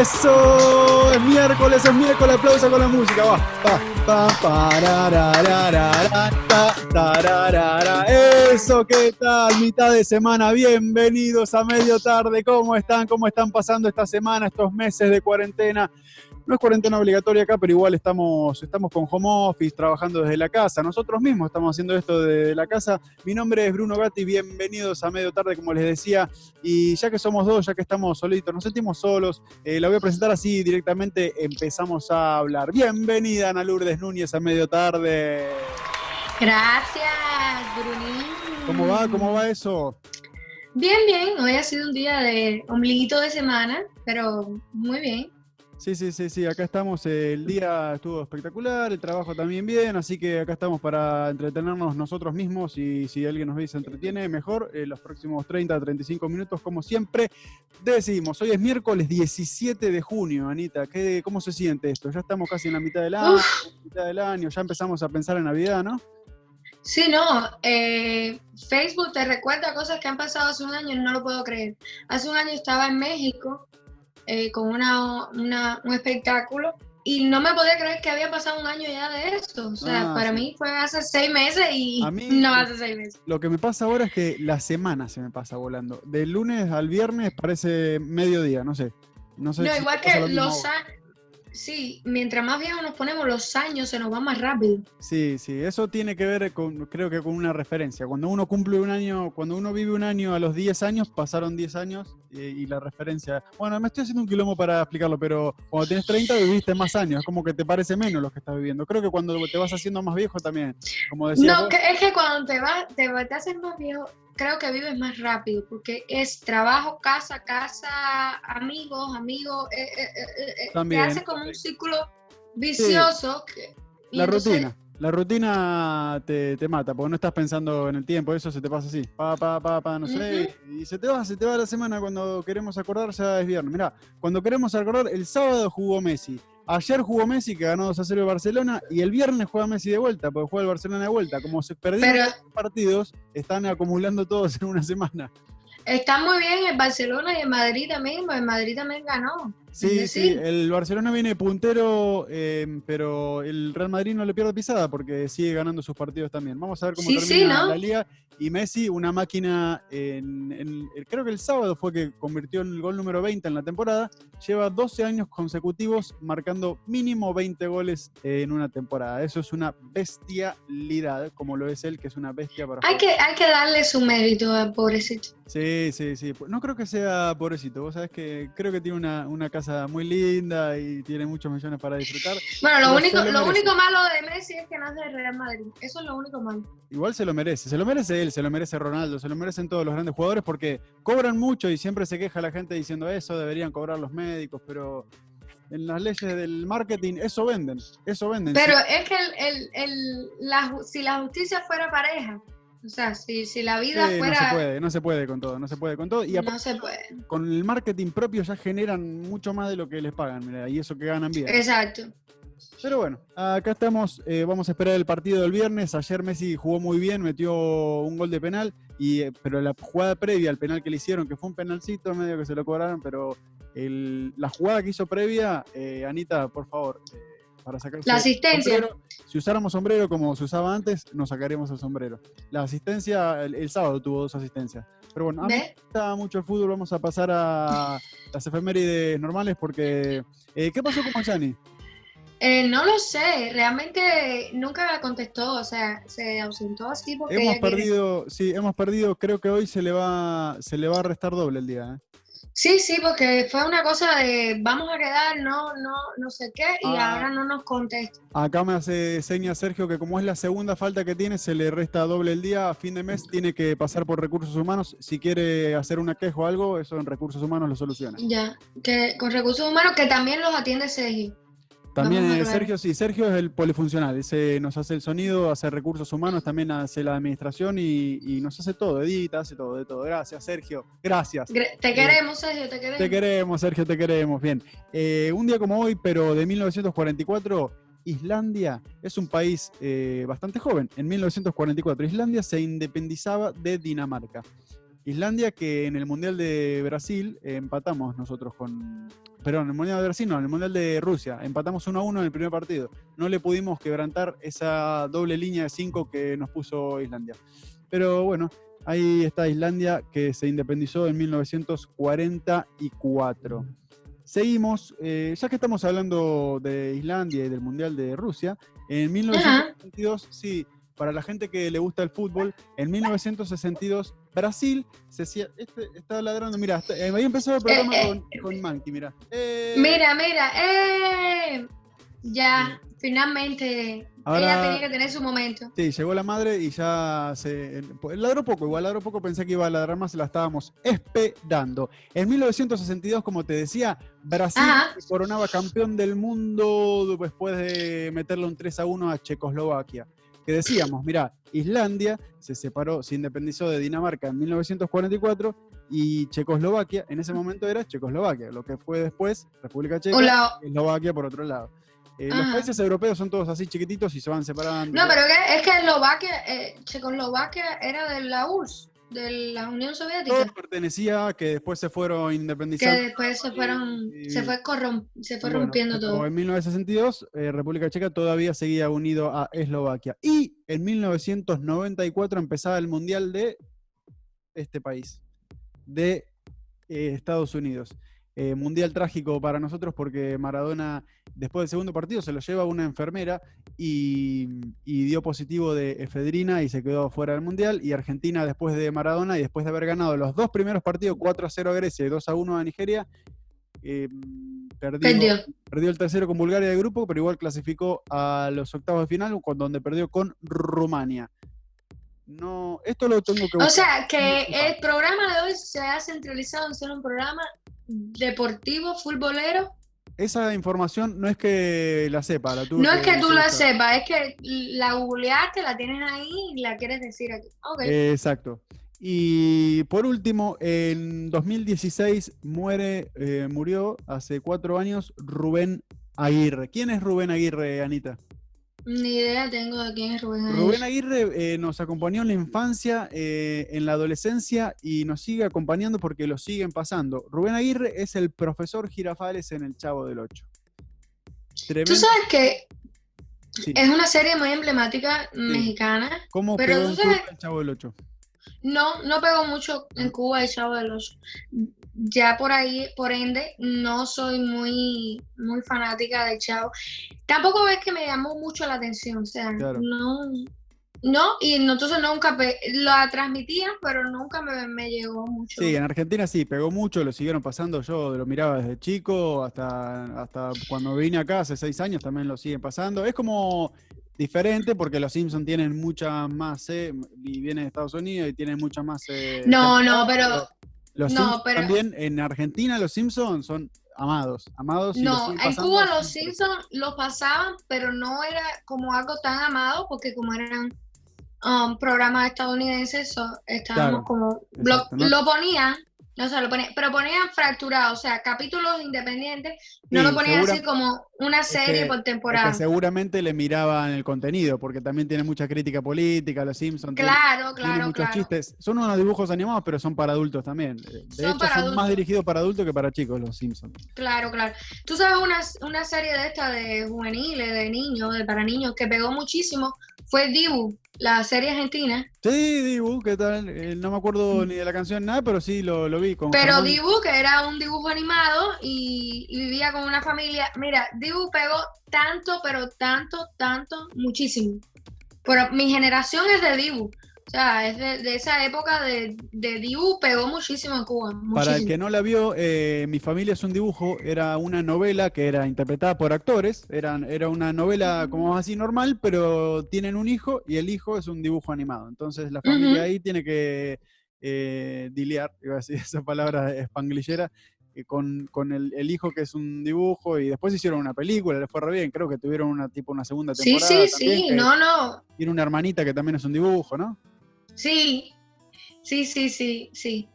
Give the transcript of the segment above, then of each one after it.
Eso, es miércoles, es miércoles, aplauso con la música, va, ta, tararara. Eso, ¿qué tal? Mitad de semana, bienvenidos a medio tarde, ¿cómo están? ¿Cómo están pasando esta semana, estos meses de cuarentena? No es cuarentena obligatoria acá, pero igual estamos, estamos con home office, trabajando desde la casa. Nosotros mismos estamos haciendo esto desde la casa. Mi nombre es Bruno Gatti, bienvenidos a medio tarde, como les decía. Y ya que somos dos, ya que estamos solitos, nos sentimos solos, eh, la voy a presentar así directamente, empezamos a hablar. Bienvenida Ana Lourdes Núñez a medio tarde. Gracias, Brunín. ¿Cómo va? ¿Cómo va eso? Bien, bien. Hoy ha sido un día de ombliguito de semana, pero muy bien. Sí, sí, sí, sí, acá estamos. El día estuvo espectacular, el trabajo también bien, así que acá estamos para entretenernos nosotros mismos y si alguien nos ve y se entretiene, mejor. En los próximos 30, 35 minutos, como siempre, decimos. Hoy es miércoles 17 de junio, Anita. ¿qué, ¿Cómo se siente esto? Ya estamos casi en la mitad del año, mitad del año, ya empezamos a pensar en Navidad, ¿no? Sí, no. Eh, Facebook te recuerda cosas que han pasado hace un año y no lo puedo creer. Hace un año estaba en México eh, con una, un espectáculo y no me podía creer que había pasado un año ya de esto. O sea, Ah, para sí. mí fue hace seis meses y A mí- no hace seis meses. Lo que me pasa ahora es que la semana se me pasa volando. Del lunes al viernes parece mediodía, no sé. No, sé No, si igual que los años. Sí, mientras más viejos nos ponemos, los años se nos van más rápido. Sí, sí, eso tiene que ver con, creo que con una referencia. Cuando uno cumple un año, cuando uno vive un año a los 10 años, pasaron 10 años y, y la referencia. Bueno, me estoy haciendo un quilombo para explicarlo, pero cuando tienes 30 viviste más años, es como que te parece menos lo que estás viviendo. Creo que cuando te vas haciendo más viejo también, como decía. No, que- es que cuando te vas, te, vas- te haces más viejo, creo que vives más rápido, porque es trabajo, casa, casa, amigos, amigos, eh, eh, eh, eh, te hace como un círculo vicioso. que- La entonces- rutina. La rutina te, te mata, porque no estás pensando en el tiempo, eso se te pasa así, pa, pa, pa, pa, no sé, y se te va, se te va la semana cuando queremos acordar, ya es viernes. Mirá, cuando queremos acordar, el sábado jugó Messi, ayer jugó Messi que ganó 2 a 0 el Barcelona, y el viernes juega Messi de vuelta, porque juega el Barcelona de vuelta. Como se perdieron Pero- los partidos, están acumulando todos en una semana. Está muy bien el Barcelona y el Madrid también, el Madrid también ganó. Sí, sí, el Barcelona viene puntero, eh, pero el Real Madrid no le pierde pisada porque sigue ganando sus partidos también. Vamos a ver cómo Sí, sí, termina ¿no? la liga. Y Messi, una máquina, en, en- el- creo que el sábado fue que convirtió en el gol número 20 en la temporada. Lleva 12 años consecutivos marcando mínimo 20 goles en una temporada. Eso es una bestialidad, como lo es él, que es una bestia para hay jugar. que, hay que darle su mérito al pobrecito. Sí, sí, sí. No creo que sea pobrecito. Vos sabés que creo que tiene una, una casa muy linda y tiene muchos millones para disfrutar. Bueno, lo, único, lo merece. único malo de Messi es que es del Real Madrid. Eso es lo único malo. Igual se lo merece. Se lo merece él, se lo merece Ronaldo, se lo merecen todos los grandes jugadores porque cobran mucho y siempre se queja la gente diciendo eso, deberían cobrar los médicos, pero en las leyes del marketing eso venden. Eso venden. Pero es que el, el, el- la, si la justicia fuera pareja, o sea, si, si la vida Sí, no fuera... se puede, no se puede con todo, no se puede con todo. Y no se puede. con el marketing propio ya generan mucho más de lo que les pagan, mira, y eso que ganan bien. Exacto. Pero bueno, acá estamos, eh, vamos a esperar el partido del viernes. Ayer Messi jugó muy bien, metió un gol de penal, y, eh, pero la jugada previa al penal que le hicieron, que fue un penalcito, medio que se lo cobraron, pero el- la jugada que hizo previa, eh, Anita, por favor, para sacarse La asistencia. sombrero, si usáramos sombrero como se usaba antes, nos sacaríamos el sombrero. La asistencia, el, el sábado tuvo dos asistencias. Pero bueno, a mí ¿Ves? me gusta mucho el fútbol, vamos a pasar a las efemérides normales porque... ¿Qué pasó con Mazzani? Eh, no lo sé, realmente nunca contestó, o sea, se ausentó así porque Hemos quiere- perdido, sí, hemos perdido, creo que hoy se le va, se le va a restar doble el día. ¿eh? Sí, sí, porque fue una cosa de vamos a quedar, no, no, no sé qué, y Ah. ahora no nos contesta. Acá me hace seña Sergio que como es la segunda falta que tiene, se le resta doble el día. A fin de mes tiene que pasar por recursos humanos. Si quiere hacer una queja o algo, eso en recursos humanos lo soluciona. Ya, que con recursos humanos que también los atiende Sergio. También eh. Sergio, sí, Sergio es el polifuncional. Ese nos hace el sonido, hace recursos humanos, también hace la administración y, y nos hace todo, edita, hace todo, de todo. Gracias, Sergio. Gracias. Te queremos, Sergio, te queremos. Te queremos, Sergio, te queremos. Bien. Eh, un día como hoy, pero de 1944, Islandia es un país eh, bastante joven. En 1944, Islandia se independizaba de Dinamarca. Islandia que en el Mundial de Brasil eh, empatamos nosotros con perdón, el Mundial de Brasil no, el Mundial de Rusia. Empatamos 1 a 1 en el primer partido. No le pudimos quebrantar esa doble línea de 5 que nos puso Islandia. Pero bueno, ahí está Islandia que se independizó en 1944. Seguimos, eh, ya que estamos hablando de Islandia y del Mundial de Rusia, en 1962, sí, para la gente que le gusta el fútbol, en 1962 Brasil se este está ladrando, mira, eh, ahí empezó el programa Eh, eh, con, mira. Eh, Mira, mira, ¡eh! Ya, finalmente, Ahora- ella tenía que tener su momento. Sí, llegó la madre y ya se. Ladró poco, igual ladró poco, pensé que iba a ladrar más la estábamos esperando. En 1962, como te decía, Brasil Ajá. se coronaba campeón del mundo después de meterle un 3 a 1 a Checoslovaquia. Que decíamos, mira, Islandia se separó, se independizó de Dinamarca en 1944 y Checoslovaquia, en ese momento era Checoslovaquia, lo que fue después República Checa, Hola. y Eslovaquia por otro lado. Eh, los Ajá. países europeos son todos así chiquititos y se van separando. No, pero es que Eslovaquia, eh, Checoslovaquia era de la URSS, de la Unión Soviética, pertenecía que después se fueron que independizando. después se fueron, y- se fue, corrom- se fue Bueno, rompiendo todo. En 1962, eh, República Checa todavía seguía unido a Eslovaquia. Y en 1994 empezaba el Mundial de este país, de eh, Estados Unidos. Eh, mundial trágico para nosotros porque Maradona, después del segundo partido, se lo lleva una enfermera y, y dio positivo de efedrina y se quedó fuera del Mundial. Y Argentina, después de Maradona y después de haber ganado los dos primeros partidos, 4 a 0 a Grecia y 2 a 1 a Nigeria, eh, perdió, Perdió. el tercero con Bulgaria de grupo, pero igual clasificó a los octavos de final, donde perdió con Rumania. No, esto lo tengo que O buscar. sea, que el programa de hoy se ha centralizado en ser un programa deportivo, futbolero. Esa información no es que la sepa, la No es que tú la sepas, es que la googleaste, la tienes ahí y la quieres decir aquí. Exacto. Y por último, en 2016 muere, eh, murió hace cuatro años Rubén Aguirre. ¿Quién es Rubén Aguirre, Anita? Ni idea tengo de quién es Rubén Aguirre. Rubén Aguirre eh, nos acompañó en la infancia, eh, en la adolescencia y nos sigue acompañando porque lo siguen pasando. Rubén Aguirre es el profesor Girafales en El Chavo del Ocho. Tremendo. Tú sabes que Sí. es una serie muy emblemática mexicana. ¿Cómo pero pegó tú sabes- El Chavo del Ocho? No, no pegó mucho en Cuba el Chavo del Ocho. Ya por ahí, por ende, no soy muy, muy fanática del Chavo. Tampoco ves que me llamó mucho la atención, o sea, Claro. no, no, y entonces nunca la transmitían, pero nunca me, me llegó mucho. Sí, en Argentina sí, pegó mucho, lo siguieron pasando, yo lo miraba desde chico hasta, hasta cuando vine acá hace seis años también lo siguen pasando. Es como diferente porque los Simpsons tienen mucha más, eh, y vienen de Estados Unidos y tienen mucha más... eh, No, no, pero Los no, Simpsons pero- también, en Argentina los Simpsons son amados, amados. no, en Cuba los. Simpsons los pasaban, pero no era como algo tan amado, porque como eran um, programas estadounidenses, so- estábamos Claro, como, lo, lo ponían, no sé, lo ponían, pero ponían fracturado, o sea, capítulos independientes, no Sí, lo ponían segura- así como una serie que- por Es que seguramente le miraban el contenido, porque también tiene mucha crítica política, los Simpsons. tienen- Claro, Tiene claro, muchos claro. chistes. Son unos dibujos animados, pero son para adultos también. De Son hecho, para son más dirigidos para adultos que para chicos los Simpsons. Claro, claro. Tú sabes una, una serie de esta de juveniles, de niños, de para niños, que pegó muchísimo, fue Dibu, la serie argentina. Sí, Dibu, ¿qué tal? Eh, no me acuerdo ni de la canción nada, pero sí lo, lo vi. Con Pero. Dibu, que era un dibujo animado y, y vivía con una familia. Mira, Dibu pegó tanto, pero tanto, tanto, muchísimo. Pero mi generación es de Dibu. O sea, es de, de esa época de, de Dibu, pegó muchísimo en Cuba. Para el muchísimo. que no la vio, eh, Mi familia es un dibujo, era una novela que era interpretada por actores, eran, era una novela como así normal, pero tienen un hijo y el hijo es un dibujo animado. Entonces la familia ahí tiene que eh, dilear, iba a decir esa palabra espanglillera, eh, con, con el, el hijo que es un dibujo y después hicieron una película, le fue re bien, creo que tuvieron una tipo una segunda Sí, temporada. sí, también, sí, que no, no. Tiene una hermanita que también es un dibujo, ¿no? Sí, sí, sí, sí, sí.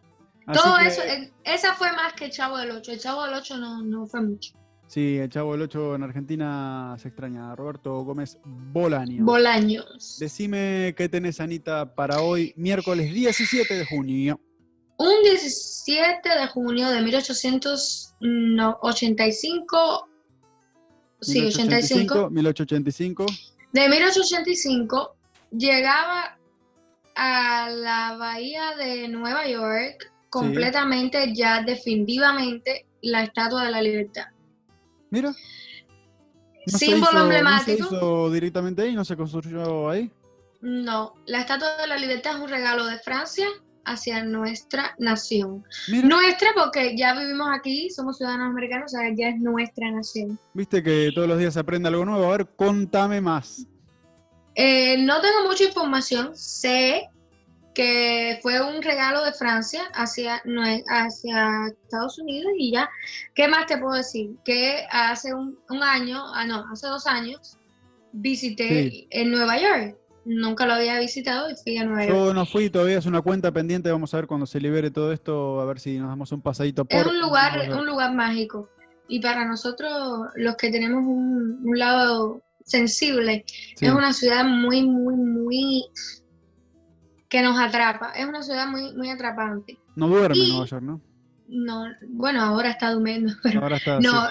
Así Todo que- eso, eh, esa fue más que el Chavo del Ocho. El Chavo del Ocho no, no fue mucho. Sí, el Chavo del 8 en Argentina se extraña. Roberto Gómez Bolaño. Bolaños. Decime qué tenés, Anita, para hoy, miércoles 17 de junio. Un 17 de junio de 1885, sí, 85, 1885. de 1885 llegaba a la bahía de Nueva York completamente ya definitivamente la Estatua de la Libertad. Mira. Símbolo se hizo, emblemático. ¿No se hizo directamente ahí? ¿No se construyó ahí? No, la Estatua de la Libertad es un regalo de Francia hacia nuestra nación. Mira, Nuestra porque ya vivimos aquí, somos ciudadanos americanos, o sea, ya es nuestra nación. viste que todos los días se aprende algo nuevo. A ver, contame más. Eh, no tengo mucha información, sé que fue un regalo de Francia hacia, nue- hacia Estados Unidos y ya, ¿qué más te puedo decir? Que hace un, un año, ah no, hace dos años, visité Sí. en Nueva York. Nunca lo había visitado y fui a Nueva York. Yo no fui, todavía es una cuenta pendiente. Vamos a ver cuando se libere todo esto, a ver si nos damos un pasadito por. Es un lugar, un lugar mágico. Y para nosotros, los que tenemos un, un lado sensible, Sí. es una ciudad muy, muy, muy que nos atrapa. Es una ciudad muy, muy atrapante. No duerme y- Nueva York, ¿no? No, bueno, ahora está durmiendo, pero Ahora está. no,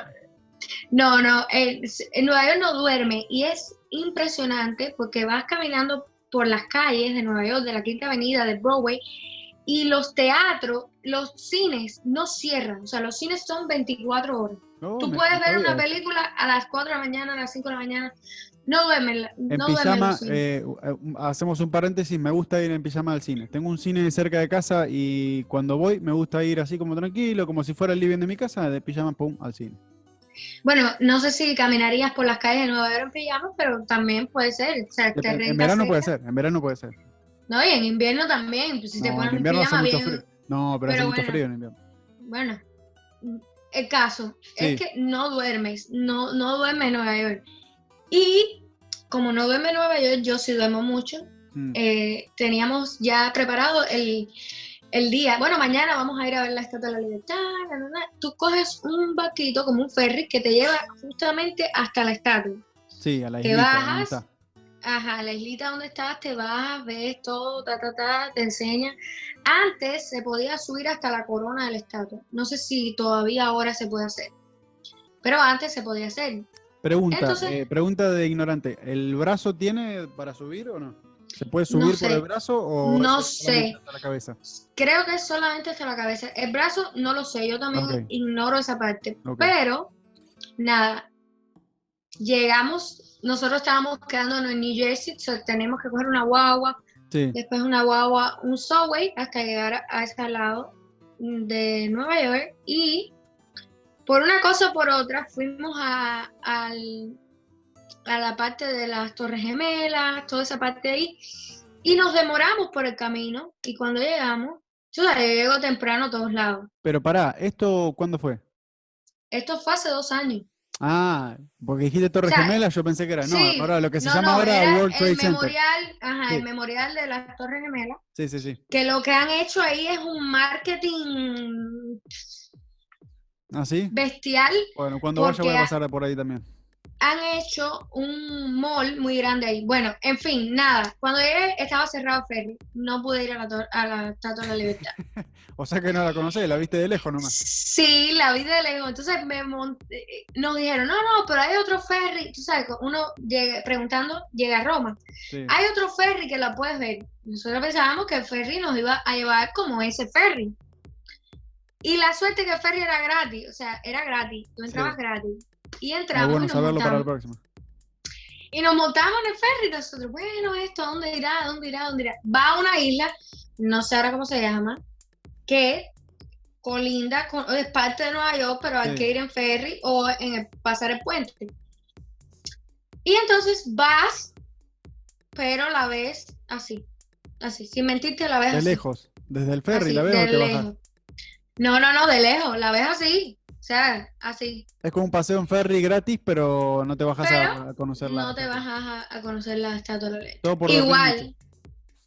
sí. no, no. eh, En Nueva York no duerme y es impresionante porque vas caminando por las calles de Nueva York, de la Quinta Avenida, de Broadway, y los teatros, los cines no cierran. O sea, los cines son 24 horas. Tú puedes ver una película a las 4 de la mañana, a las 5 de la mañana. No duermen. la- En no pijama, eh, eh, hacemos un paréntesis, me gusta ir en pijama al cine. Tengo un cine cerca de casa y cuando voy me gusta ir así como tranquilo, como si fuera el living de mi casa, de pijama, pum, al cine. Bueno, no sé si caminarías por las calles de Nueva York en pijama, pero también puede ser. O sea, te Dep- en verano puede cerca. ser, en verano puede ser. No, y en invierno también. Pues si te pones en invierno hace pijama mucho bien. frío. No, pero, hace mucho frío en invierno. Bueno, el caso Sí. es que no duermes, no, no duermes en Nueva York. Y como no duerme en Nueva York, yo sí duermo mucho. Mm. eh, teníamos ya preparado el, el día. Bueno, mañana vamos a ir a ver la Estatua de la Libertad. na, na, na. Tú coges un barquito como un ferry que te lleva justamente hasta la estatua. Sí, a la te islita, ¿dónde bajas? Ajá, la islita donde estás, te vas, ves todo, ta, ta, ta, te enseña. Antes se podía subir hasta la corona de la estatua. No sé si todavía ahora se puede hacer. Pero antes se podía hacer. Pregunta, Entonces- eh, pregunta de ignorante. ¿El brazo tiene para subir o no? ¿Se puede subir por sé. el brazo o No sé. hasta la cabeza? Creo que es solamente hasta la cabeza. El brazo no lo sé, yo también ignoro esa parte. Pero, nada, llegamos, nosotros estábamos quedándonos en New Jersey, so tenemos que coger una guagua, Sí. después una guagua, un subway hasta llegar a, ese lado de Nueva York y por una cosa o por otra fuimos a, al- a la parte de las Torres Gemelas, toda esa parte de ahí y nos demoramos por el camino y cuando llegamos, yo llego temprano a todos lados. Pero pará, ¿esto cuándo fue? Esto fue hace dos años. Ah, porque dijiste Torres O sea, Gemelas, yo pensé que era. No, sí, ahora lo que se No, llama no, ahora era World Trade el Center. memorial, ajá, Sí. el memorial de las Torres Gemelas, Sí, sí, sí. que lo que han hecho ahí es un marketing ¿Ah, sí? bestial. Bueno, cuando vaya voy a pasar por ahí también. Han hecho un mall muy grande ahí. Bueno, en fin, nada. Cuando llegué estaba cerrado Ferry. No pude ir a la, a la Estatua de la Libertad. O sea que no la conocés, la viste de lejos nomás. Sí, la vi de lejos. Entonces me monté, nos dijeron, no, no, pero hay otro ferry. Tú sabes, uno llega, preguntando, llega a Roma. Sí. Hay otro ferry que la puedes ver. Nosotros pensábamos que el ferry nos iba a llevar como ese ferry. Y la suerte que el ferry era gratis, o sea, era gratis, tú entrabas gratis. Y Muy entramos bueno y, nos saberlo para el montamos. y nos montamos en el ferry nosotros, bueno, esto, ¿a ¿dónde irá? ¿A ¿Dónde irá? ¿A ¿Dónde irá? Va a una isla, no sé ahora cómo se llama, que colinda, con, es parte de Nueva York, pero hay Sí. que ir en ferry o en el- pasar el puente. Y entonces vas, pero la ves así, así, sin mentirte la ves De así. lejos. Desde el ferry, así, ¿la ves o te bajas? No, no, no, de lejos, la ves así, o sea, así. Es como un paseo en ferry gratis, pero no te bajas a- Pero a, conocerla. No te vas a, conocer la estatua de la ley. Todo por Igual,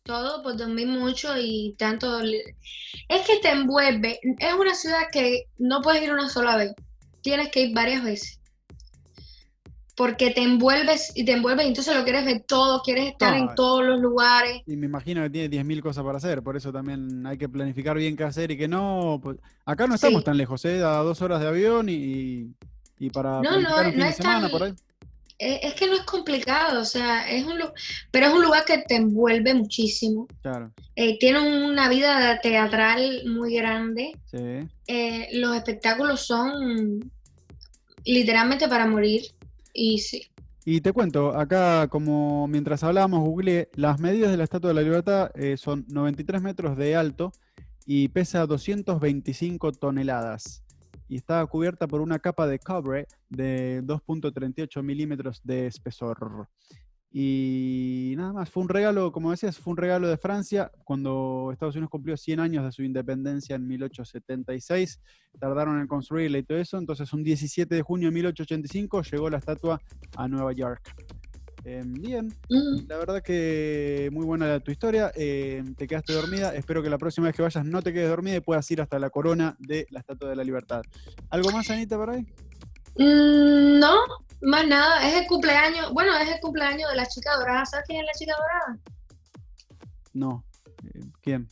todo por dormir mucho y tanto. Es que te envuelve. Es una ciudad que no puedes ir una sola vez. Tienes que ir varias veces. Porque te envuelves y te envuelves y entonces lo quieres ver todo, quieres estar en todos los lugares. Y me imagino que tiene 10.000 cosas para hacer, por eso también hay que planificar bien qué hacer y que no. Pues, acá no estamos tan lejos, ¿eh? A dos horas de avión y, y para no, no, un fin no de semana por ahí. Eh, es que no es complicado, o sea, es un pero es un lugar que te envuelve muchísimo. Claro. Eh, tiene una vida teatral muy grande. Sí. Eh, los espectáculos son literalmente para morir. Y sí. Y te cuento, acá como mientras hablábamos, googleé, las medidas de la Estatua de la Libertad son 93 metros de alto y pesa 225 toneladas y está cubierta por una capa de cobre de 2.38 milímetros de espesor. Y nada más, fue un regalo, como decías, fue un regalo de Francia cuando Estados Unidos cumplió 100 años de su independencia en 1876. Tardaron en construirla y todo eso, entonces un 17 de junio de 1885 llegó la estatua a Nueva York. Em, bien, mm. la verdad que muy buena tu historia. Em, te quedaste dormida. Espero que la próxima vez que vayas no te quedes dormida y puedas ir hasta la corona de la Estatua de la Libertad. ¿Algo más, Anita, por ahí? Mm, no, más nada. Es el cumpleaños. Bueno, es el cumpleaños de la chica dorada. ¿Sabes quién es la chica dorada? No. Eh, ¿Quién?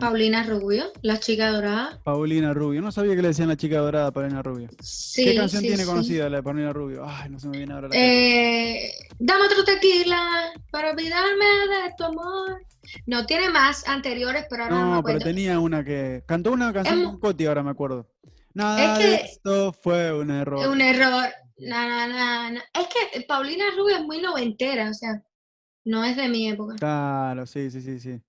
Paulina Rubio, la chica dorada. Paulina Rubio, no sabía que le decían la chica dorada a Paulina Rubio. Sí, ¿Qué canción tiene conocida la de Paulina Rubio? Ay, no se me viene ahora la eh, Dame otro tequila para olvidarme de tu amor. No, tiene más anteriores, pero ahora no, no pero tenía una que... Cantó una canción con Coti, ahora me acuerdo. Nada de esto fue un error. Un error. No, no, no, Es que Paulina Rubio es muy noventera, o sea, no es de mi época. Claro, sí, sí, sí, sí.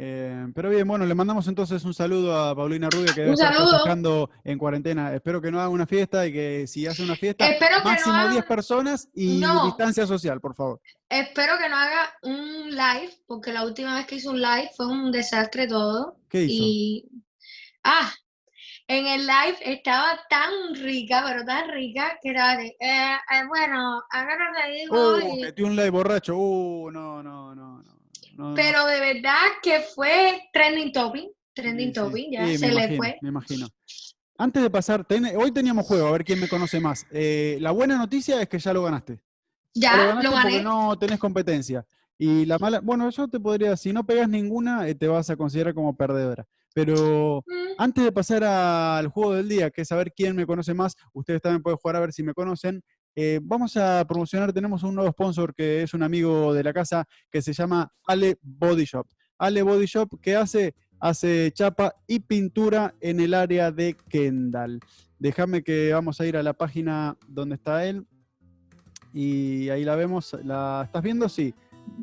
Eh, pero bien, bueno, le mandamos entonces un saludo a Paulina Rubio que debe estar trabajando en cuarentena. Espero que no haga una fiesta y que si hace una fiesta, máximo 10 personas y distancia social, por favor. Espero que no haga un live, porque la última vez que hizo un live fue un desastre todo. ¿Qué hizo? Y... Ah, en el live estaba tan rica, pero tan rica, que era de, eh, eh, bueno, ahora te digo... Uh, metió un live borracho, uh, no, no, no, no. Pero de verdad que fue trending topic, trending topic, ya se le fue. Me imagino. Antes de pasar, hoy teníamos juego, a ver quién me conoce más. Eh, la buena noticia es que ya lo ganaste. Ya, lo, gané. Porque no tenés competencia. Y la mala, bueno, yo te podría, si no pegas ninguna, te vas a considerar como perdedora. Pero mm. antes de pasar al juego del día, que es saber quién me conoce más, ustedes también pueden jugar a ver si me conocen. Eh, vamos a promocionar, tenemos un nuevo sponsor que es un amigo de la casa que se llama Ale Body Shop. Ale Body Shop que hace, hace chapa y pintura en el área de Kendall. Déjame que vamos a ir a la página donde está él. Y ahí la vemos. ¿La estás viendo? Sí.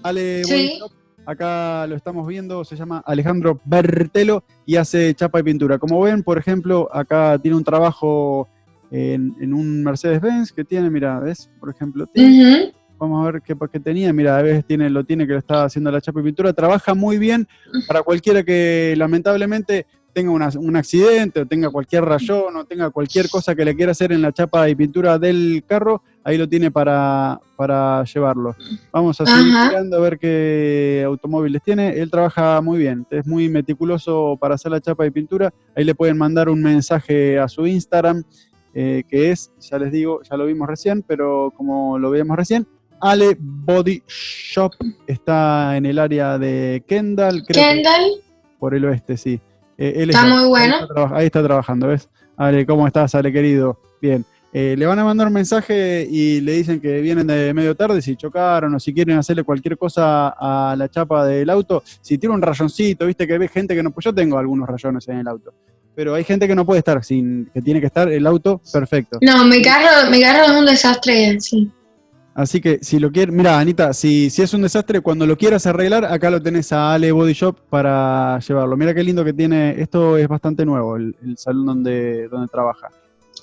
Ale Body Shop. Acá lo estamos viendo, se llama Alejandro Bertelo y hace chapa y pintura. Como ven, por ejemplo, acá tiene un trabajo en, un Mercedes-Benz que tiene, mira, ¿ves? Por ejemplo, vamos a ver qué, qué tenía, mira, a veces tiene, lo tiene que lo está haciendo la chapa y pintura, trabaja muy bien para cualquiera que lamentablemente tenga un accidente o tenga cualquier rayón o tenga cualquier cosa que le quiera hacer en la chapa y pintura del carro, ahí lo tiene para, para llevarlo. Vamos a seguir mirando a ver qué automóviles tiene. Él trabaja muy bien, es muy meticuloso para hacer la chapa y pintura. Ahí le pueden mandar un mensaje a su Instagram eh, que es, ya les digo, ya lo vimos recién, pero como lo vimos recién, Ale Body Shop está en el área de Kendall. Kendall. por el oeste, sí. Eh, está, muy bueno. Ahí está, trabajando, ¿ves? Ale, ¿cómo estás, Ale querido? Bien. Eh, le van a mandar un mensaje y le dicen que vienen de medio tarde, si chocaron o si quieren hacerle cualquier cosa a la chapa del auto. Si tiene un rayoncito, viste que ve gente que no. Pues yo tengo algunos rayones en el auto pero hay gente que no puede estar sin, que tiene que estar el auto perfecto. No, mi carro, mi carro es un desastre, sí. Así que si lo quieres, mira, Anita, si, si es un desastre, cuando lo quieras arreglar, acá lo tenés a Ale Body Shop para llevarlo. Mira qué lindo que tiene, esto es bastante nuevo, el, salón donde, donde trabaja.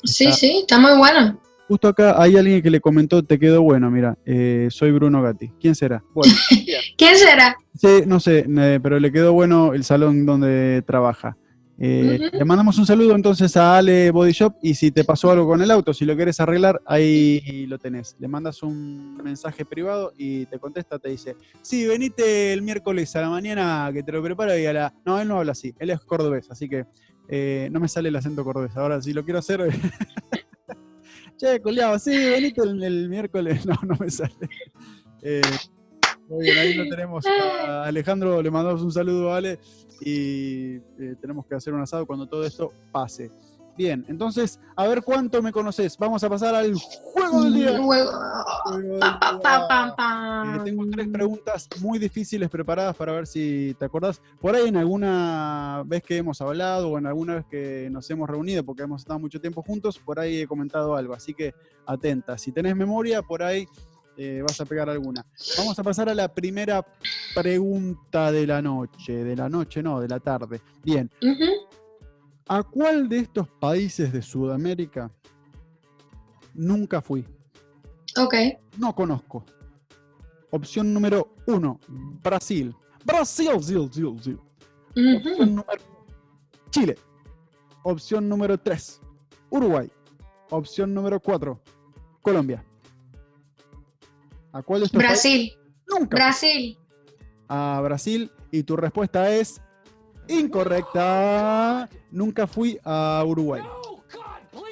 Sí, sí, está muy bueno. Justo acá hay alguien que le comentó, te quedó bueno, mira, eh, soy Bruno Gatti. ¿Quién será? Bueno, ¿Quién será? Sí, no sé, pero le quedó bueno el salón donde trabaja. Eh, le mandamos un saludo entonces a Ale Body Shop y si te pasó algo con el auto, si lo quieres arreglar, ahí lo tenés. Le mandas un mensaje privado y te contesta, te dice, sí, venite el miércoles a la mañana que te lo preparo y a la... No, él no habla así, él es cordobés, así que eh, no me sale el acento cordobés. Ahora, si lo quiero hacer... Che, culiao, sí, venite el, miércoles. No, no me sale. Eh, muy bien, ahí lo tenemos a Alejandro, le mandamos un saludo, Ale, y eh, tenemos que hacer un asado cuando todo esto pase. Bien, entonces, a ver cuánto me conoces. Vamos a pasar al juego del día. Pa, pa, pa. Eh, tengo tres preguntas muy difíciles preparadas para ver si te acordás. Por ahí en alguna vez que hemos hablado o en alguna vez que nos hemos reunido, porque hemos estado mucho tiempo juntos, por ahí he comentado algo. Así que atenta. Si tenés memoria, por ahí eh, vas a pegar alguna. Vamos a pasar a la primera pregunta de la noche. De la noche, no, de la tarde. Bien. ¿A cuál de estos países de Sudamérica nunca fui? Ok. No conozco. Opción número uno, Brasil. Brasil, Zil. Ujú. Opción número Chile. Opción número tres, Uruguay. Opción número cuatro, Colombia. ¿A cuál de estos países? Brasil. Nunca. Brasil. a Brasil. Y tu respuesta es incorrecta. Nunca fui a Uruguay.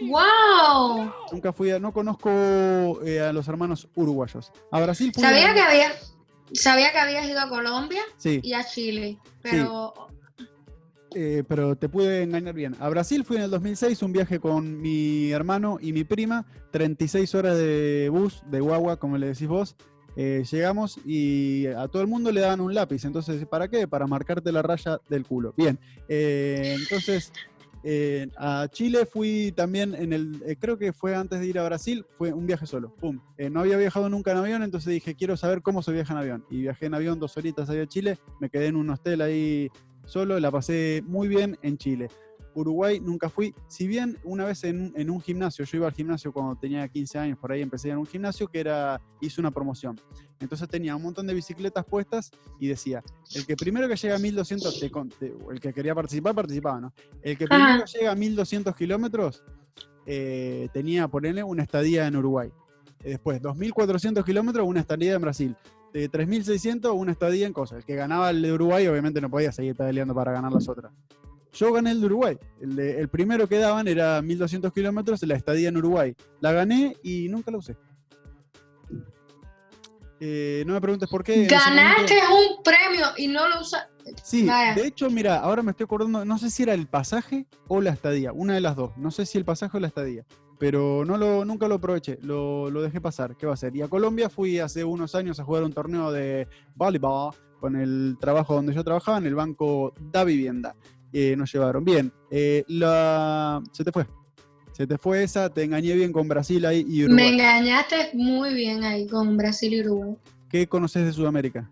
¡Wow! Nunca fui a, no conozco eh, a los hermanos uruguayos. A Brasil fui Sabía a- que había, sabía que habías ido a Colombia Sí, y a Chile, pero eh, pero te pude engañar bien. A Brasil fui en el 2006, un viaje con mi hermano y mi prima, 36 horas de bus, de guagua, como le decís vos. Eh, llegamos y a todo el mundo le daban un lápiz. Entonces, ¿para qué? Para marcarte la raya del culo. Bien. eh, entonces, eh, a Chile fui también en el. creo que fue antes de ir a Brasil, fue un viaje solo. Pum. No había viajado nunca en avión, entonces dije, quiero saber cómo se viaja en avión. Y viajé en avión dos horitas ahí a Chile, me quedé en un hostel ahí solo, la pasé muy bien en Chile. Uruguay nunca fui, si bien una vez en, un- en un gimnasio, yo iba al gimnasio cuando tenía 15 años, por ahí empecé en un gimnasio que era, hice una promoción. Entonces tenía un montón de bicicletas puestas y decía, el que primero que llega a 1200, te el que quería participar, participaba, ¿no? El que primero Ajá. llega a 1200 kilómetros eh, tenía, ponerle, una estadía en Uruguay. Eh, Después, 2400 kilómetros, una estadía en Brasil. De 3600, una estadía en cosas. El que ganaba el de Uruguay, obviamente no podía seguir pedaleando para ganar las otras. Yo gané el de Uruguay. El, de- el primero que daban era 1200 kilómetros, la estadía en Uruguay. La gané y nunca la usé. Eh, no me preguntes por qué. ganaste momento- un premio y no lo usas. Sí, Vaya. de hecho, mira, ahora me estoy acordando, no sé si era el pasaje o la estadía, una de las dos. No sé si el pasaje o la estadía, pero no lo, nunca lo aproveché, lo, lo dejé pasar. ¿Qué va a ser? Y a Colombia fui hace unos años a jugar un torneo de voleibol con el trabajo donde yo trabajaba, en el banco Da Vivienda. Eh, nos llevaron. Bien, eh, la... se te fue. Se te fue esa, te engañé bien con Brasil ahí y Me Uruguay. engañaste muy bien ahí con Brasil y Uruguay. ¿Qué conoces de Sudamérica?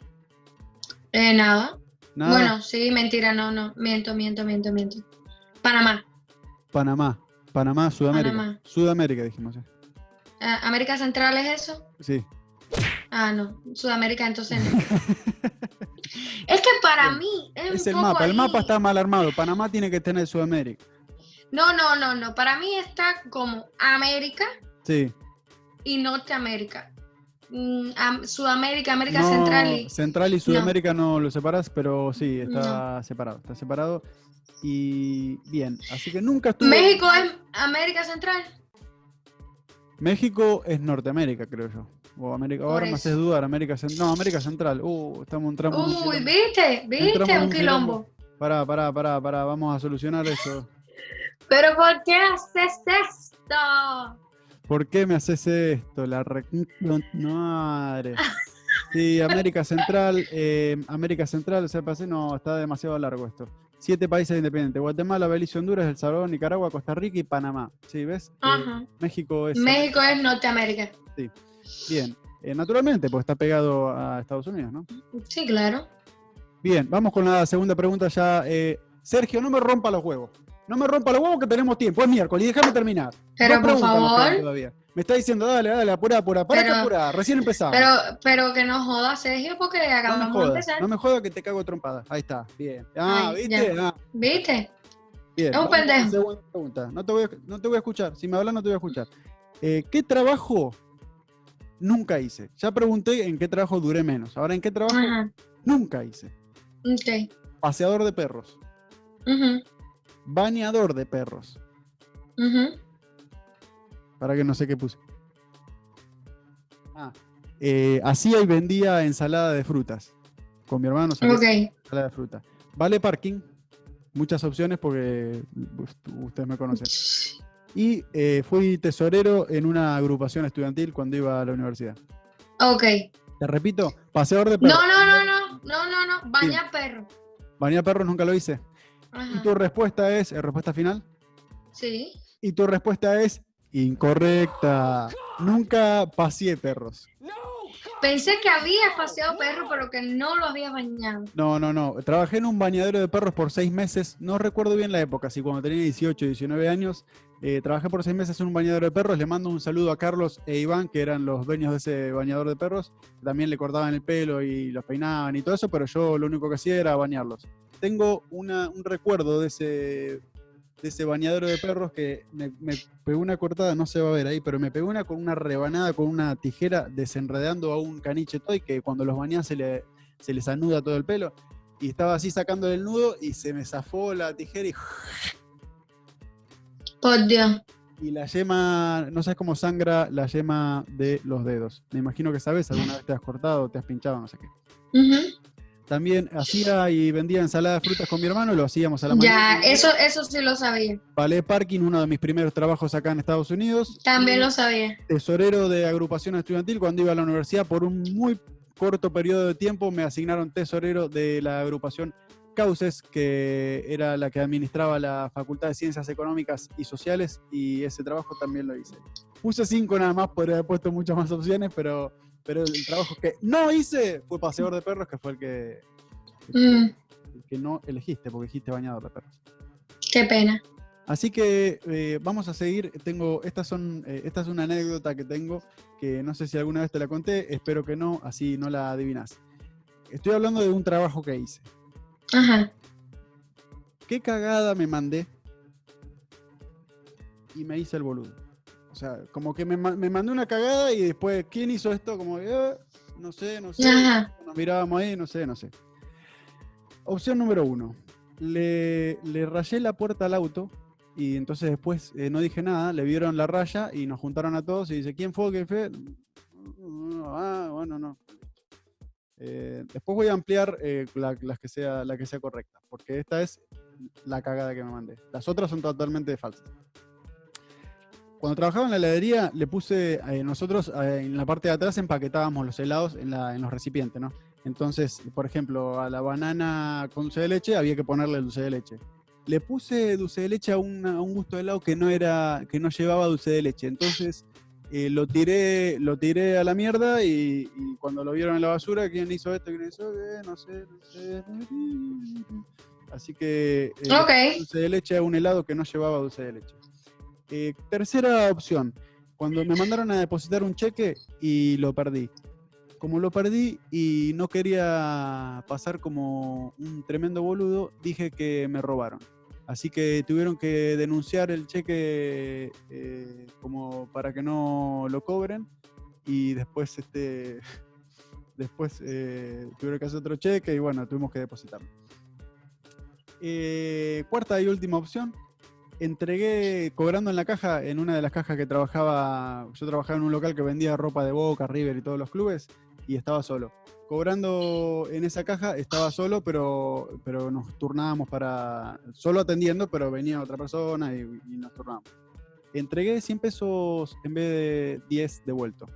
Eh, nada. Nada. Bueno, sí, mentira, no, no. Miento, miento, miento, miento. Panamá. Panamá. Panamá, Sudamérica. Panamá. Sudamérica, dijimos. ¿eh? Ah, ¿América Central es eso? Sí. Ah, no. Sudamérica, entonces no. es que para Bien. Es, el poco mapa, el mapa está mal armado. Panamá tiene que tener Sudamérica. No, no, no, no. Para mí está como América Sí. y Norteamérica. Mm, am- Sudamérica, América No, Central y... Central y Sudamérica no, lo separás, pero sí, está separado. Está separado. Y bien, así que nunca estuvo. México es América Central. México es Norteamérica, creo yo. O América. Ahora me haces dudar. América Central. No, América Central. Uh, estamos entrando. Uy, viste, viste, un quilombo. Pará, pará, pará, pará. Vamos a solucionar eso. Pero ¿por qué haces esto? ¿Por qué me haces esto? La re... madre. Sí, América Central, eh, América Central, o sea, pasé, no, está demasiado largo esto. Siete países independientes: Guatemala, Belice, Honduras, El Salvador, Nicaragua, Costa Rica y Panamá. Sí, ¿ves? Eh, Ajá. México es. México es Norteamérica. Bien. Eh, naturalmente, pues está pegado a Estados Unidos, ¿no? Sí, claro. Bien, vamos con la segunda pregunta ya. eh, Sergio, no me rompa los huevos. No me rompa los huevos que tenemos tiempo. Es miércoles y déjame terminar. Pero por favor, todavía. Me está diciendo, dale, dale, apura, apura. ¿Para qué Pero- apura? Recién empezamos. pero, pero que no jodas, Sergio, porque no me acabamos de empezar. no me jodas que te cago trompadas. Ahí está, bien. Ah, Ay, ¿viste? Ah, ¿Viste? bien. Es un pendejo. segunda pregunta. No te, voy a, no te voy a escuchar. Si me hablas, no te voy a escuchar. Eh, ¿Qué trabajo nunca hice? Ya pregunté en qué trabajo duré menos. Ahora, ¿en qué trabajo nunca hice? Paseador de perros. Ujú, Bañador de perros. Para que no sé qué puse. Ah, eh, hacía y vendía ensalada de frutas. Con mi hermano salía Ok. ensalada de fruta. Vale parking. Muchas opciones porque ustedes me conocen. Y eh, fui tesorero en una agrupación estudiantil cuando iba a la universidad. Ok. Te repito, paseador de perros. No, no, no, no, no, no, no. Bañar perro. Bañar perros nunca lo hice. Y tu respuesta es, eh, respuesta final. Sí. Y tu respuesta es incorrecta. Nunca paseé perros. Pensé que había paseado perro, pero que no lo había bañado. No, no, no. Trabajé en un bañadero de perros por seis meses. No recuerdo bien la época, si cuando tenía 18, 19 años. eh, trabajé por seis meses en un bañadero de perros. Le mando un saludo a Carlos e Iván, que eran los dueños de ese bañador de perros. También le cortaban el pelo y los peinaban y todo eso, pero yo lo único que hacía era bañarlos. Tengo una- un recuerdo de ese, de ese bañadero de perros que me, me pegó una cortada, no se va a ver ahí, pero me pegó una con una rebanada, con una tijera, desenredando a un caniche toy que cuando los bañás se, le, se les anuda todo el pelo. Y estaba así sacando el nudo y se me zafó la tijera y, Por Dios. y la yema, no sabes cómo sangra la yema de los dedos. Me imagino que sabes, alguna vez te has cortado, te has pinchado, no sé qué. Ujú. También hacía y vendía ensalada de frutas con mi hermano, lo hacíamos a la Ya, mañana. eso, eso sí lo sabía. Palé Parking, uno de mis primeros trabajos acá en Estados Unidos. También lo sabía. Tesorero de agrupación estudiantil, cuando iba a la universidad, por un muy corto periodo de tiempo me asignaron tesorero de la agrupación Cauces, que era la que administraba la Facultad de Ciencias Económicas y Sociales, y ese trabajo también lo hice. Puse cinco nada más, podría haber puesto muchas más opciones, pero, pero el trabajo que no hice fue paseador de perros, que fue el que, Mm, el que no elegiste, porque dijiste bañador de perros. qué pena. Así que eh, vamos a seguir. Tengo, estas son, eh, esta es una anécdota que tengo que no sé si alguna vez te la conté, espero que no, así no la adivinas. Estoy hablando de un trabajo que hice. Ajá. ¿Qué cagada me mandé? Y me hice el boludo. O sea, como que me, me mandé una cagada y después, ¿quién hizo esto? Como, eh, no sé, no sé. Ajá. Nos mirábamos ahí, no sé, no sé. Opción número uno. Le, le rayé la puerta al auto y entonces después eh, no dije nada, le vieron la raya y nos juntaron a todos y dice, ¿quién fue? ¿Quién fue? Ah, bueno, no. Eh, después voy a ampliar eh, la, que sea, la que sea correcta, porque esta es la cagada que me mandé. Las otras son totalmente falsas. Cuando trabajaba en la heladería, le puse, eh, nosotros eh, en la parte de atrás empaquetábamos los helados en, la- en los recipientes, ¿no? Entonces, por ejemplo, a la banana con dulce de leche había que ponerle dulce de leche. Le puse dulce de leche a, una- a un gusto de helado que no era, que no llevaba dulce de leche. Entonces eh, lo tiré, lo tiré a la mierda y, y cuando lo vieron en la basura, ¿quién hizo esto? ¿Quién hizo? Eh, no sé, no sé. Así que eh, Ok. dulce de leche a un helado que no llevaba dulce de leche. Eh, tercera opción, cuando me mandaron a depositar un cheque y lo perdí. Como lo perdí y no quería pasar como un tremendo boludo, dije que me robaron. Así que tuvieron que denunciar el cheque eh, como para que no lo cobren y después este después eh, tuvieron que hacer otro cheque y bueno, tuvimos que depositarlo. Eh, cuarta y última opción, entregué cobrando en la caja, en una de las cajas que trabajaba, yo trabajaba en un local que vendía ropa de Boca, River y todos los clubes, y estaba solo. Cobrando en esa caja estaba solo, pero, pero nos turnábamos para, solo atendiendo, pero venía otra persona y, nos turnábamos. Entregué 100 pesos en vez de 10 de vuelto.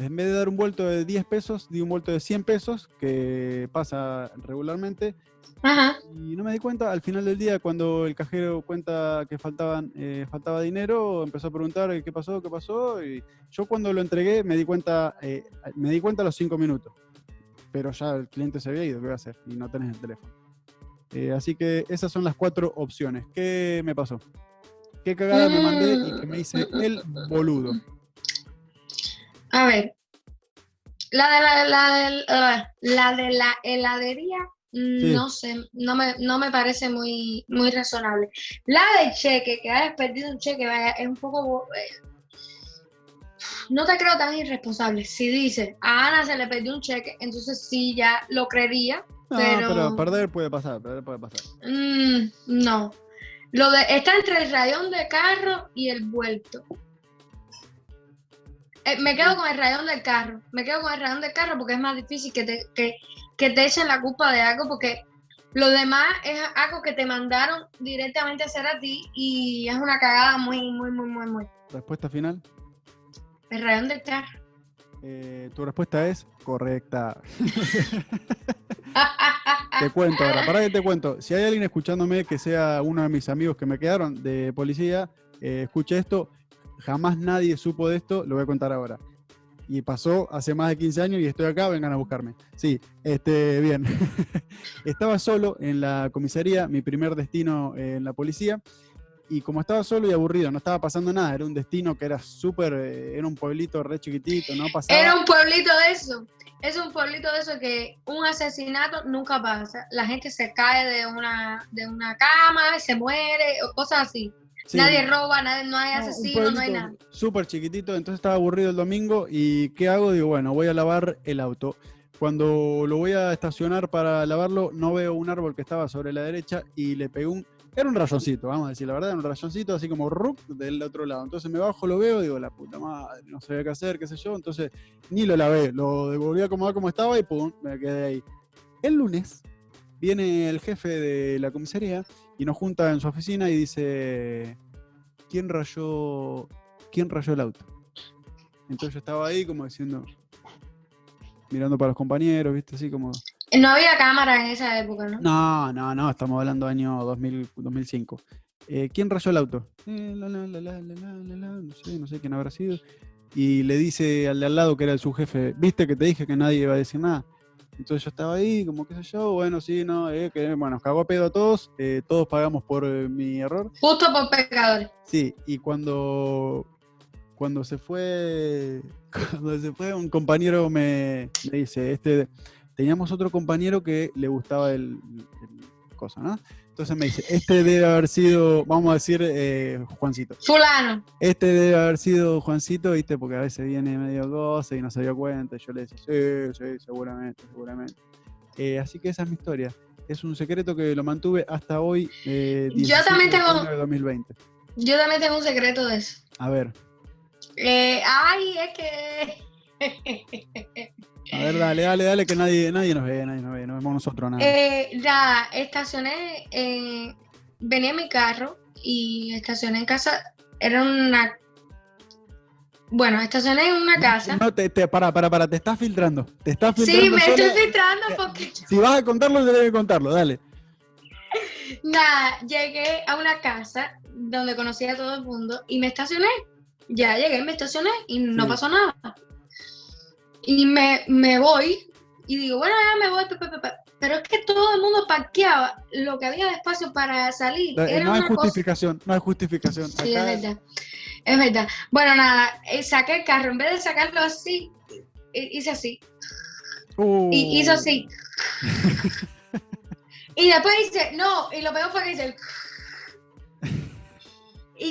En vez de dar un vuelto de 10 pesos, di un vuelto de 100 pesos, que pasa regularmente, Ajá. y no me di cuenta, al final del día, cuando el cajero cuenta que faltaban, eh, faltaba dinero, empezó a preguntar eh, qué pasó, qué pasó. Y yo cuando lo entregué me di cuenta, eh, me di cuenta a los cinco minutos. Pero ya el cliente se había ido, ¿qué voy a hacer? Y no tenés el teléfono. Eh, así que esas son las cuatro opciones. ¿Qué me pasó? ¿Qué cagada me mandé y que me hice el boludo? A ver. La de la, la, ah, la de la heladería, mm, Sí. no sé, no me, no me parece muy, muy razonable. La del cheque, que hayas perdido un cheque, vaya, es un poco... eh, no te creo tan irresponsable. Si dices, a Ana se le perdió un cheque, entonces sí, ya lo creería. No, Pero- pero perder puede pasar, perder puede pasar. Mm, no. Lo de, está entre el rayón de carro y el vuelto. Eh, me quedo con el rayón del carro. Me quedo con el rayón del carro porque es más difícil que te, que, que te echen la culpa de algo porque lo demás es algo que te mandaron directamente a hacer a ti y es una cagada muy, muy, muy, muy, muy. Respuesta final. El rayón del carro. Eh, tu respuesta es correcta. te cuento ahora, para que te cuento. Si hay alguien escuchándome que sea uno de mis amigos que me quedaron de policía, eh, escuche esto. Jamás nadie supo de esto, lo voy a contar ahora. Y pasó hace más de 15 años y estoy acá, vengan a buscarme. Sí, este, bien. estaba solo en la comisaría, mi primer destino en la policía. Y como estaba solo y aburrido, no estaba pasando nada, era un destino que era súper, eh, era un pueblito re chiquitito, no pasaba. Era un pueblito de eso. Es un pueblito de eso que un asesinato nunca pasa. La gente se cae de una, de una cama, se muere, o cosas así. Sí. Nadie roba, nadie, no hay No, un asesinos, no hay nada. Súper chiquitito, entonces estaba aburrido el domingo y ¿qué hago? Digo, bueno, voy a lavar el auto. Cuando lo voy a estacionar para lavarlo, no veo un árbol que estaba sobre la derecha y le pegué un... Era un rayoncito, vamos a decir la verdad, era un rayoncito así como rup del otro lado. Entonces me bajo, lo veo, digo, la puta madre, no sabía qué hacer, qué sé yo. Entonces ni lo lavé, lo devolví a acomodar como estaba y pum, me quedé ahí. El lunes viene el jefe de la comisaría y nos junta en su oficina y dice, ¿quién rayó, quién rayó el auto? Entonces yo estaba ahí como diciendo, mirando para los compañeros, ¿viste? Así como... No había cámara en esa época, ¿no? No, no, no, estamos hablando año 2000, 2005. Eh, ¿Quién rayó el auto? Eh, la, la, la, no sé, no sé quién habrá sido. Y le dice al de al lado que era el su jefe, ¿viste que te dije que nadie iba a decir nada? Entonces yo estaba ahí, como qué sé yo, bueno, sí, no, eh, que, bueno, nos cagó a pedo a todos, eh, todos pagamos por eh, mi error. Justo por pecadores. Sí, y cuando, cuando se fue, cuando se fue, un compañero me, me dice, este, teníamos otro compañero que le gustaba el, el cosa, ¿no? Entonces me dice, este debe haber sido, vamos a decir, eh, Juancito. Fulano. Este debe haber sido Juancito, ¿viste? Porque a veces viene medio cosa y no se dio cuenta. Y yo le decía, sí, sí, seguramente, seguramente. Eh, así que esa es mi historia. Es un secreto que lo mantuve hasta hoy. eh, Yo 17 también tengo- junio de 2020. Yo también tengo un secreto de eso. A ver, ay, es que. a ver, dale, dale, dale, que nadie, nadie nos ve, nadie nos ve, no vemos nosotros nada. Eh, nada, estacioné, eh, venía en mi carro y estacioné en casa, era una... Bueno, estacioné en una casa. No, te, te, para, para, para, te estás filtrando. Te estás filtrando. Sí, me estoy filtrando porque... Si vas a contarlo, debes que contarlo, dale. Nada, llegué a una casa donde conocí a todo el mundo y me estacioné. Ya llegué, me estacioné y no Sí. pasó nada. Y me, me voy y digo, bueno, ya me voy, pe, pe, pe, pe. pero es que todo el mundo parqueaba lo que había de espacio para salir. Eh, Era no hay cosa- justificación, no hay justificación. Sí, Acá- es verdad. Es verdad. Bueno, nada, eh, saqué el carro, en vez de sacarlo así, hi- hice así. Uh, Y hizo así. y después hice, no, y lo peor fue que hice el...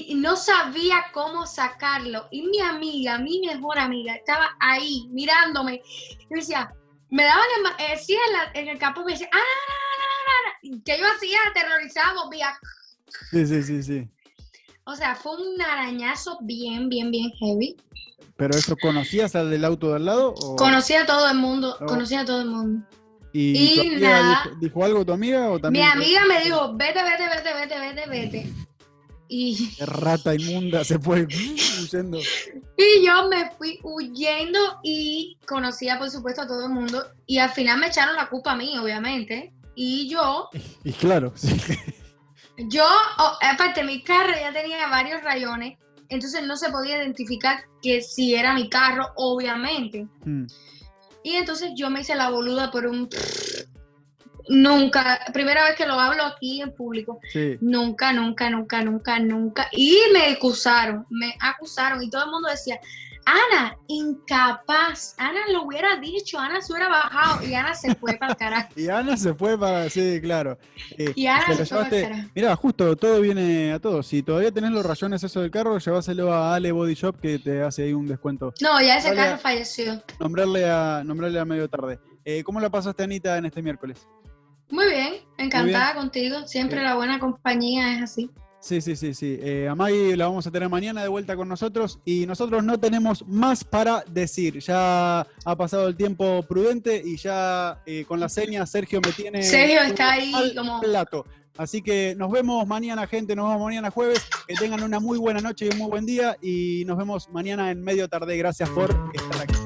Y no sabía cómo sacarlo. Y mi amiga, mi mejor amiga, estaba ahí mirándome. Y me decía, me daban eh, sí, en, la- en el campo, me decía, ¡ah! ah, ah, ah", y que yo hacía aterrorizada, volvía. Sí, sí, sí, sí. O sea, fue un arañazo bien, bien, bien heavy. ¿Pero eso conocías al del auto de al lado? O... Conocí a todo el mundo, No. conocí a todo el mundo. ¿Y, nada. dijo, dijo algo tu amiga o Mi amiga me dijo, vete, vete, vete, vete, vete, vete. Y, Qué rata inmunda se fue huyendo. y yo me fui huyendo y conocía, por supuesto, a todo el mundo. Y al final me echaron la culpa a mí, obviamente. Y yo, Y claro, sí. yo, oh, aparte, mi carro ya tenía varios rayones. Entonces no se podía identificar que si era mi carro, obviamente. Mm. Y entonces yo me hice la boluda por un... Nunca, primera vez que lo hablo aquí en público. Sí. Nunca, nunca, nunca, nunca, nunca. Y me acusaron, me acusaron y todo el mundo decía, Ana, incapaz, Ana lo hubiera dicho, Ana se hubiera bajado y Ana se fue para el carajo. Y Ana se fue para. Sí, claro. Eh, Y Ana se fue para el. Mirá, justo, todo viene a todo. Si todavía tenés los rayones eso del carro, lleváselo a Ale Body Shop que te hace ahí un descuento. No, ya ese carro falleció. Nombrarle a, nombrarle a medio tarde. Eh, ¿Cómo la pasaste, Anita, en este miércoles? Muy bien, encantada contigo. Siempre Sí. la buena compañía es así. Sí, sí, sí, sí. Eh, a Maggie la vamos a tener mañana de vuelta con nosotros y nosotros no tenemos más para decir. Ya ha pasado el tiempo prudente y ya eh, con la seña Sergio me tiene Sergio está ahí al como plato. Así que nos vemos mañana, gente. Nos vemos mañana jueves. Que tengan una muy buena noche y un muy buen día. Y nos vemos mañana en medio tarde. Gracias por estar aquí.